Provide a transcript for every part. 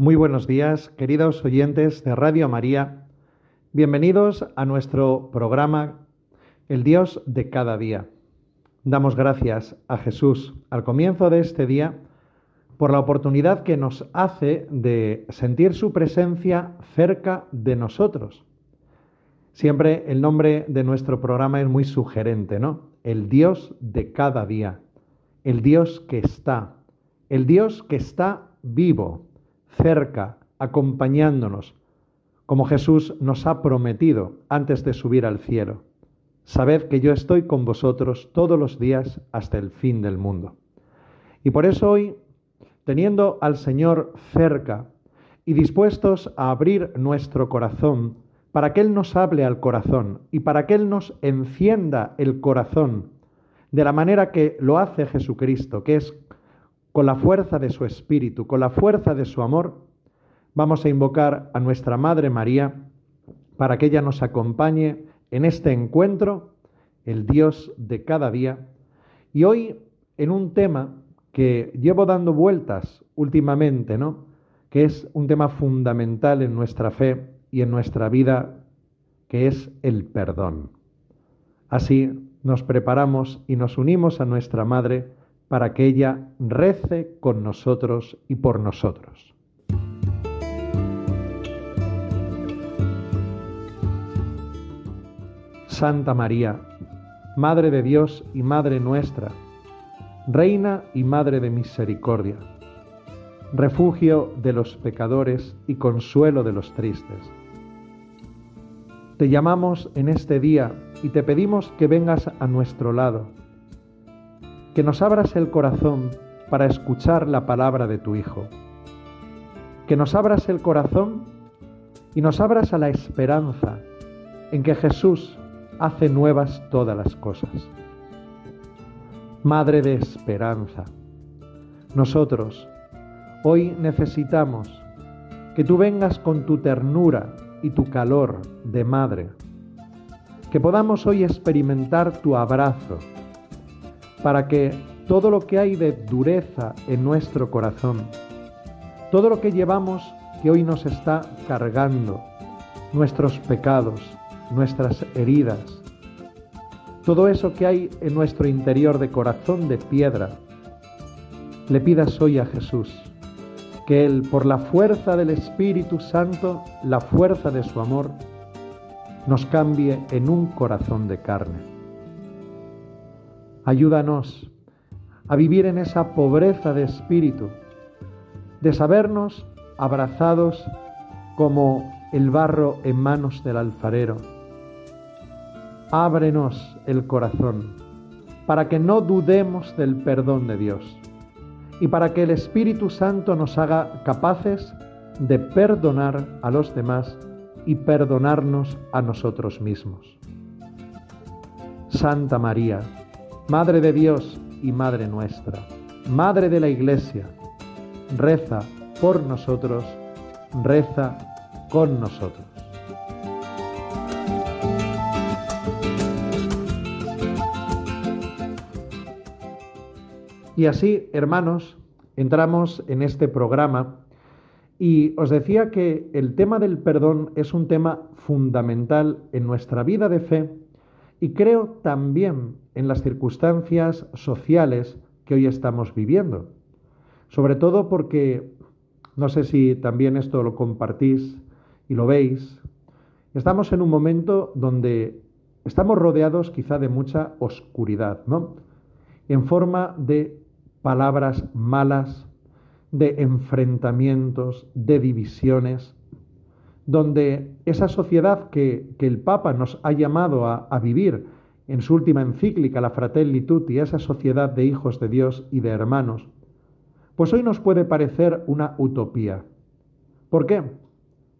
Muy buenos días, queridos oyentes de Radio María. Bienvenidos a nuestro programa El Dios de cada día. Damos gracias a Jesús al comienzo de este día por la oportunidad que nos hace de sentir su presencia cerca de nosotros. Siempre el nombre de nuestro programa es muy sugerente, ¿no? El Dios de cada día, el Dios que está, el Dios que está vivo cerca, acompañándonos, como Jesús nos ha prometido antes de subir al cielo. Sabed que yo estoy con vosotros todos los días hasta el fin del mundo. Y por eso hoy, teniendo al Señor cerca y dispuestos a abrir nuestro corazón, para que Él nos hable al corazón y para que Él nos encienda el corazón de la manera que lo hace Jesucristo, que es con la fuerza de su Espíritu, con la fuerza de su amor, vamos a invocar a nuestra Madre María para que ella nos acompañe en este encuentro, el Dios de cada día, y hoy en un tema que llevo dando vueltas últimamente, ¿no? que es un tema fundamental en nuestra fe y en nuestra vida, que es el perdón. Así nos preparamos y nos unimos a nuestra Madre, para que ella rece con nosotros y por nosotros. Santa María, Madre de Dios y Madre nuestra, Reina y Madre de Misericordia, refugio de los pecadores y consuelo de los tristes. Te llamamos en este día y te pedimos que vengas a nuestro lado que nos abras el corazón para escuchar la palabra de tu Hijo, que nos abras el corazón y nos abras a la esperanza en que Jesús hace nuevas todas las cosas. Madre de esperanza, nosotros hoy necesitamos que tú vengas con tu ternura y tu calor de madre, que podamos hoy experimentar tu abrazo, para que todo lo que hay de dureza en nuestro corazón, todo lo que llevamos que hoy nos está cargando, nuestros pecados, nuestras heridas, todo eso que hay en nuestro interior de corazón de piedra, le pidas hoy a Jesús que Él, por la fuerza del Espíritu Santo, la fuerza de su amor, nos cambie en un corazón de carne. Ayúdanos a vivir en esa pobreza de espíritu, de sabernos abrazados como el barro en manos del alfarero. Ábrenos el corazón para que no dudemos del perdón de Dios y para que el Espíritu Santo nos haga capaces de perdonar a los demás y perdonarnos a nosotros mismos. Santa María, Madre de Dios y Madre nuestra, Madre de la Iglesia, reza por nosotros, reza con nosotros. Y así, hermanos, entramos en este programa Y os decía que el tema del perdón es un tema fundamental en nuestra vida de fe y creo también en las circunstancias sociales que hoy estamos viviendo. Sobre todo porque, no sé si también esto lo compartís y lo veis, estamos en un momento donde estamos rodeados quizá de mucha oscuridad, ¿no? En forma de palabras malas, de enfrentamientos, de divisiones, donde esa sociedad que, el Papa nos ha llamado a, vivir en su última encíclica, la Fratelli Tutti, esa sociedad de hijos de Dios y de hermanos, pues hoy nos puede parecer una utopía. ¿Por qué?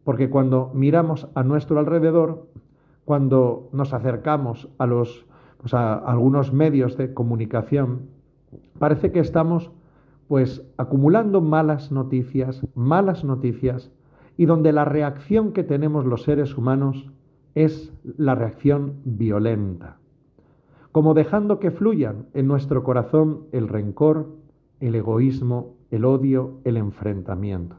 Porque cuando miramos a nuestro alrededor, cuando nos acercamos a los pues a algunos medios de comunicación, parece que estamos pues acumulando malas noticias, malas noticias, y donde la reacción que tenemos los seres humanos es la reacción violenta, como dejando que fluyan en nuestro corazón el rencor, el egoísmo, el odio, el enfrentamiento.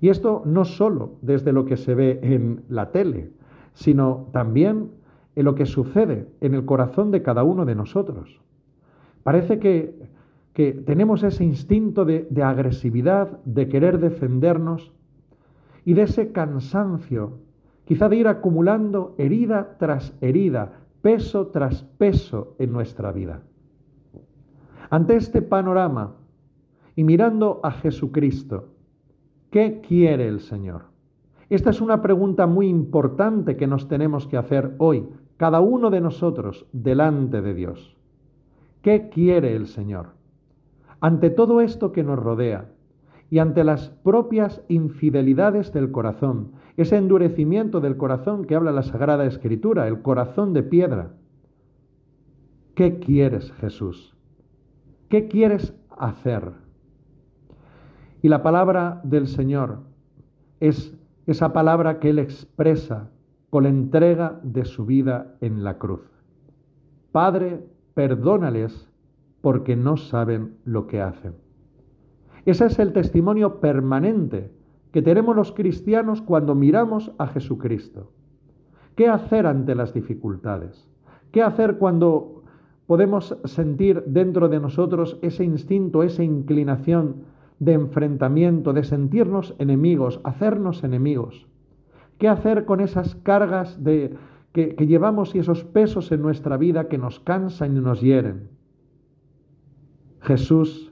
Y esto no solo desde lo que se ve en la tele, sino también en lo que sucede en el corazón de cada uno de nosotros. Parece que, que tenemos ese instinto de, de agresividad, de querer defendernos y de ese cansancio, quizá de ir acumulando herida tras herida, peso tras peso en nuestra vida. Ante este panorama y mirando a Jesucristo, ¿qué quiere el Señor? Esta es una pregunta muy importante que nos tenemos que hacer hoy, cada uno de nosotros delante de Dios. ¿Qué quiere el Señor? Ante todo esto que nos rodea y ante las propias infidelidades del corazón, ese endurecimiento del corazón que habla la Sagrada Escritura, el corazón de piedra, ¿qué quieres Jesús? ¿Qué quieres hacer? Y la palabra del Señor es esa palabra que Él expresa con la entrega de su vida en la cruz. Padre, perdónales porque no saben lo que hacen. Ese es el testimonio permanente que tenemos los cristianos cuando miramos a Jesucristo. ¿Qué hacer ante las dificultades? ¿Qué hacer cuando podemos sentir dentro de nosotros ese instinto, esa inclinación de enfrentamiento, de sentirnos enemigos, hacernos enemigos? ¿Qué hacer con esas cargas que, que llevamos y esos pesos en nuestra vida que nos cansan y nos hieren? Jesús,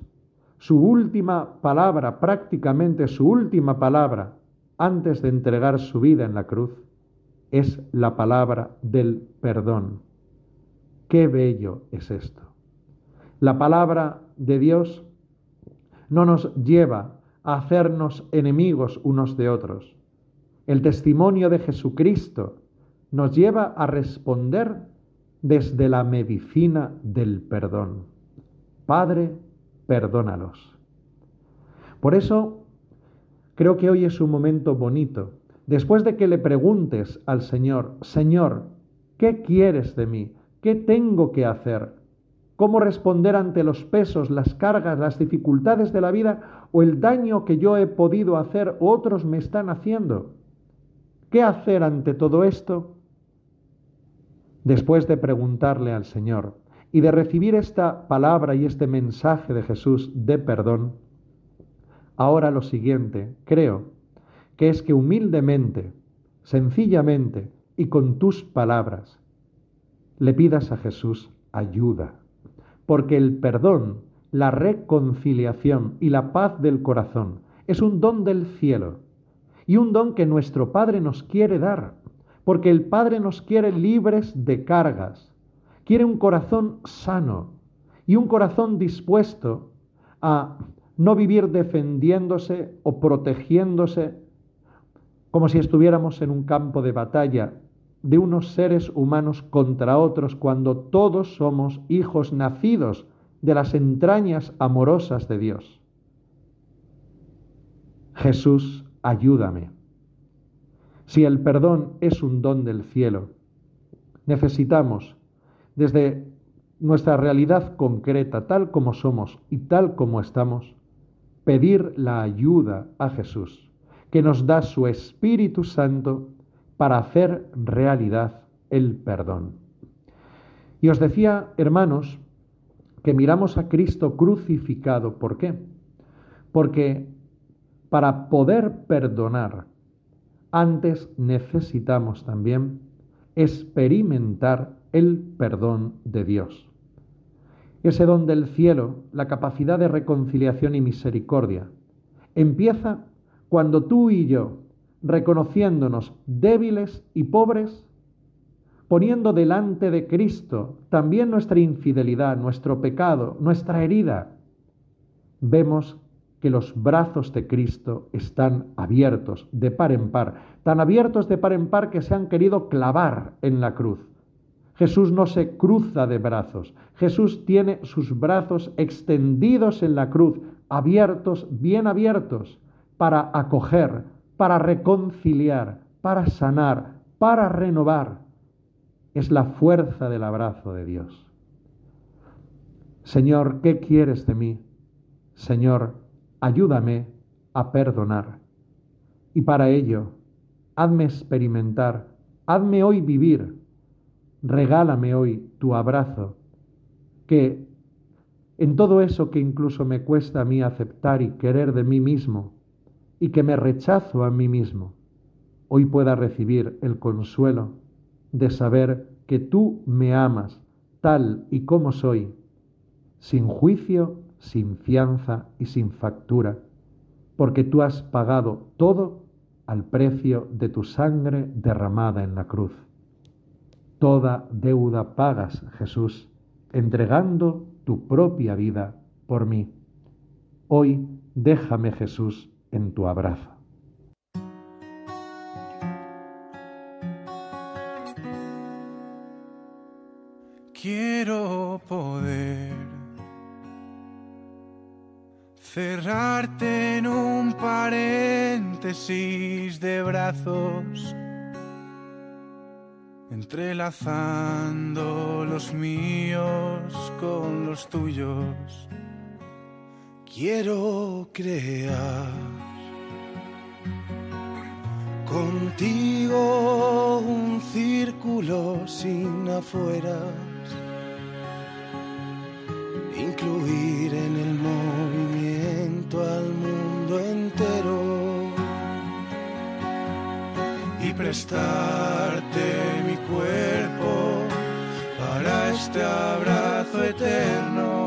su última palabra, prácticamente su última palabra, antes de entregar su vida en la cruz, es la palabra del perdón. Qué bello es esto. La palabra de Dios no nos lleva a hacernos enemigos unos de otros, el testimonio de Jesucristo nos lleva a responder desde la medicina del perdón. Padre, perdónalos. Por eso, creo que hoy es un momento bonito. Después de que le preguntes al Señor, Señor, ¿qué quieres de mí? ¿Qué tengo que hacer? ¿Cómo responder ante los pesos, las cargas, las dificultades de la vida o el daño que yo he podido hacer o otros me están haciendo? ¿Qué hacer ante todo esto? Después de preguntarle al Señor y de recibir esta palabra y este mensaje de Jesús de perdón, ahora lo siguiente, creo, que es que humildemente, sencillamente y con tus palabras, le pidas a Jesús ayuda, porque el perdón, la reconciliación y la paz del corazón es un don del cielo y un don que nuestro Padre nos quiere dar, porque el Padre nos quiere libres de cargas, quiere un corazón sano y un corazón dispuesto a no vivir defendiéndose o protegiéndose como si estuviéramos en un campo de batalla de unos seres humanos contra otros cuando todos somos hijos nacidos de las entrañas amorosas de Dios. Jesús ayúdame. Si el perdón es un don del cielo, necesitamos, desde nuestra realidad concreta, tal como somos y tal como estamos, pedir la ayuda a Jesús, que nos da su Espíritu Santo para hacer realidad el perdón. Y os decía, hermanos, que miramos a Cristo crucificado. ¿Por qué? Porque para poder perdonar, antes necesitamos también experimentar el perdón de Dios. Ese don del cielo, la capacidad de reconciliación y misericordia, empieza cuando tú y yo, reconociéndonos débiles y pobres, poniendo delante de Cristo también nuestra infidelidad, nuestro pecado, nuestra herida, vemos que los brazos de Cristo están abiertos de par en par, tan abiertos de par en par que se han querido clavar en la cruz. Jesús no se cruza de brazos, Jesús tiene sus brazos extendidos en la cruz, abiertos, bien abiertos, para acoger, para reconciliar, para sanar, para renovar. Es la fuerza del abrazo de Dios. Señor, ¿qué quieres de mí? Señor, ayúdame a perdonar. Y para ello, hazme experimentar, hazme hoy vivir, regálame hoy tu abrazo, que en todo eso que incluso me cuesta a mí aceptar y querer de mí mismo, y que me rechazo a mí mismo, hoy pueda recibir el consuelo de saber que tú me amas tal y como soy, sin juicio, sin fianza y sin factura, porque tú has pagado todo al precio de tu sangre derramada en la cruz. Toda deuda pagas, Jesús, entregando tu propia vida por mí. Hoy déjame, Jesús, en tu abrazo. Quiero poder cerrarte en un paréntesis de brazos, entrelazando los míos con los tuyos. Quiero crear contigo un círculo sin afueras, incluir en el movimiento al mundo entero y prestarte cuerpo para este abrazo eterno.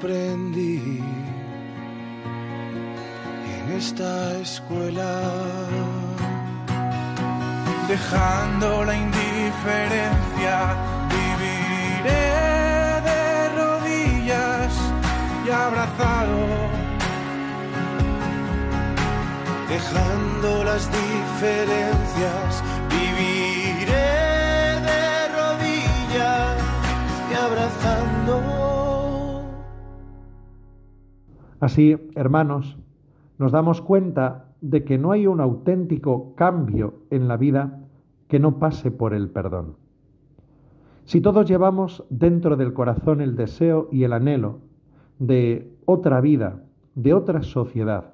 aprendí en esta escuela. Dejando la indiferencia, viviré Dejando las diferencias, viviré de rodillas y abrazando. Así, hermanos, nos damos cuenta de que no hay un auténtico cambio en la vida que no pase por el perdón. Si todos llevamos dentro del corazón el deseo y el anhelo de otra vida, de otra sociedad,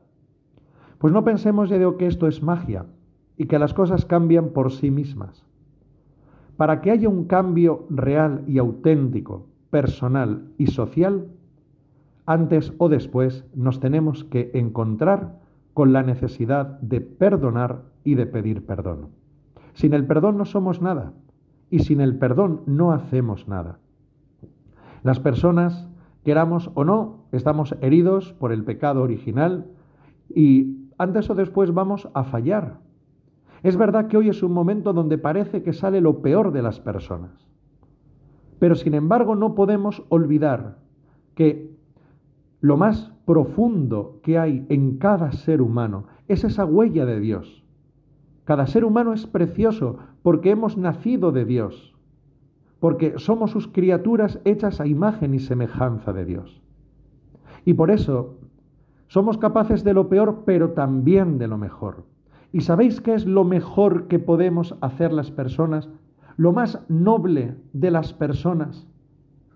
pues no pensemos ya de que esto es magia y que las cosas cambian por sí mismas. Para que haya un cambio real y auténtico, personal y social, antes o después nos tenemos que encontrar con la necesidad de perdonar y de pedir perdón. Sin el perdón no somos nada y sin el perdón no hacemos nada. Las personas, queramos o no, estamos heridos por el pecado original y antes o después vamos a fallar. Es verdad que hoy es un momento donde parece que sale lo peor de las personas. Pero sin embargo no podemos olvidar que lo más profundo que hay en cada ser humano es esa huella de Dios. Cada ser humano es precioso porque hemos nacido de Dios, porque somos sus criaturas hechas a imagen y semejanza de Dios. Y por eso somos capaces de lo peor, pero también de lo mejor. ¿Y sabéis qué es lo mejor que podemos hacer las personas? lo más noble de las personas.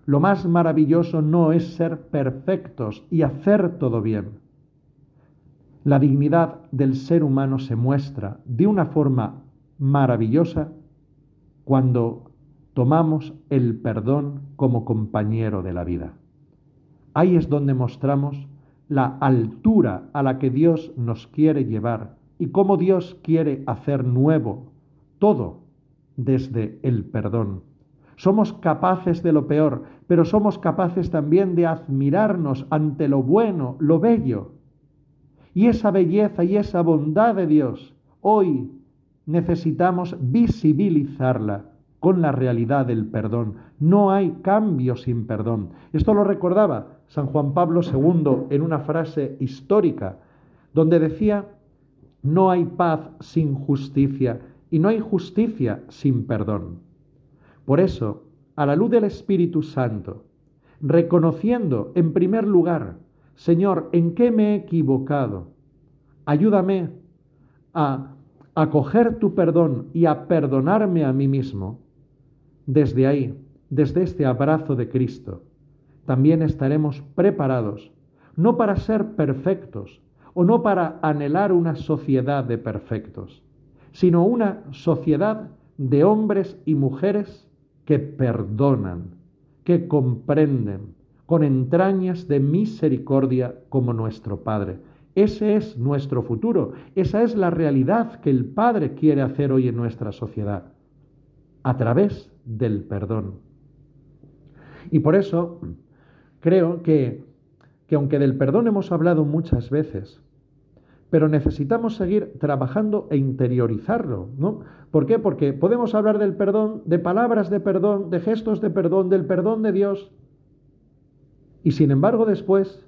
Lo más maravilloso no es ser perfectos y hacer todo bien. La dignidad del ser humano se muestra de una forma maravillosa cuando tomamos el perdón como compañero de la vida. Ahí es donde mostramos la altura a la que Dios nos quiere llevar y cómo Dios quiere hacer nuevo todo desde el perdón. Somos capaces de lo peor, pero somos capaces también de admirarnos ante lo bueno, lo bello. Y esa belleza y esa bondad de Dios, hoy necesitamos visibilizarla con la realidad del perdón. No hay cambio sin perdón. Esto lo recordaba San Juan Pablo II en una frase histórica, donde decía, no hay paz sin justicia y no hay justicia sin perdón. Por eso, a la luz del Espíritu Santo, reconociendo en primer lugar, Señor, ¿en qué me he equivocado? Ayúdame a acoger tu perdón y a perdonarme a mí mismo. Desde ahí, desde este abrazo de Cristo, también estaremos preparados, no para ser perfectos o no para anhelar una sociedad de perfectos, sino una sociedad de hombres y mujeres que perdonan, que comprenden, con entrañas de misericordia como nuestro Padre. Ese es nuestro futuro, esa es la realidad que el Padre quiere hacer hoy en nuestra sociedad, a través del perdón. Y por eso creo que, que aunque del perdón hemos hablado muchas veces, pero necesitamos seguir trabajando e interiorizarlo, ¿no? ¿Por qué? Porque podemos hablar del perdón, de palabras de perdón, de gestos de perdón, del perdón de Dios, y sin embargo después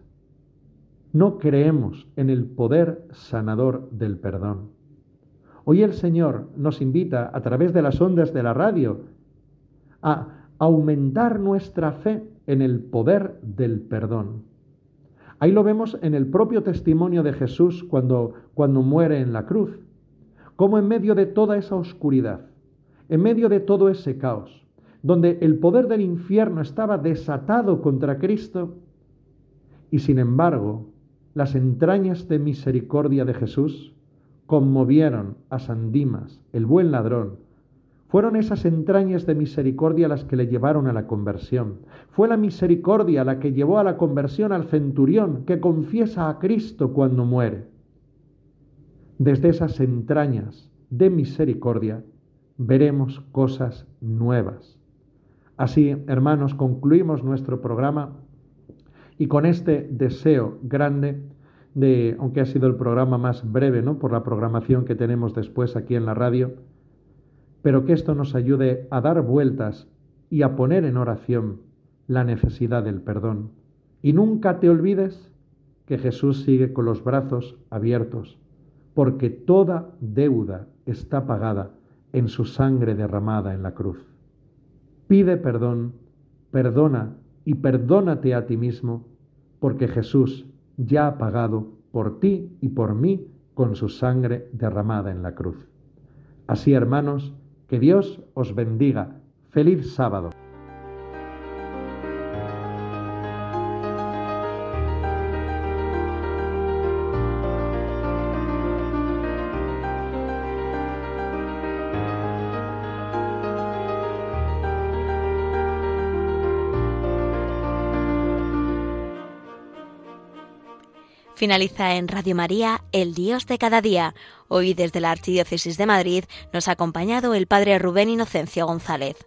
no creemos en el poder sanador del perdón. Hoy el Señor nos invita a través de las ondas de la radio a aumentar nuestra fe en el poder del perdón. Ahí lo vemos en el propio testimonio de Jesús cuando, cuando muere en la cruz, como en medio de toda esa oscuridad, en medio de todo ese caos, donde el poder del infierno estaba desatado contra Cristo, y sin embargo las entrañas de misericordia de Jesús conmovieron a San Dimas, el buen ladrón, fueron esas entrañas de misericordia las que le llevaron a la conversión. Fue la misericordia la que llevó a la conversión al centurión que confiesa a Cristo cuando muere. Desde esas entrañas de misericordia veremos cosas nuevas. Así, hermanos, concluimos nuestro programa y con este deseo grande de, aunque ha sido el programa más breve, ¿no? Por la programación que tenemos después aquí en la radio, pero que esto nos ayude a dar vueltas y a poner en oración la necesidad del perdón. Y nunca te olvides que Jesús sigue con los brazos abiertos, porque toda deuda está pagada en su sangre derramada en la cruz. Pide perdón, perdona y perdónate a ti mismo, porque Jesús ya ha pagado por ti y por mí con su sangre derramada en la cruz. Así, hermanos, que Dios os bendiga. Feliz sábado. Finaliza en Radio María, El Dios de cada día. Hoy desde la Archidiócesis de Madrid nos ha acompañado el Padre Rubén Inocencio González.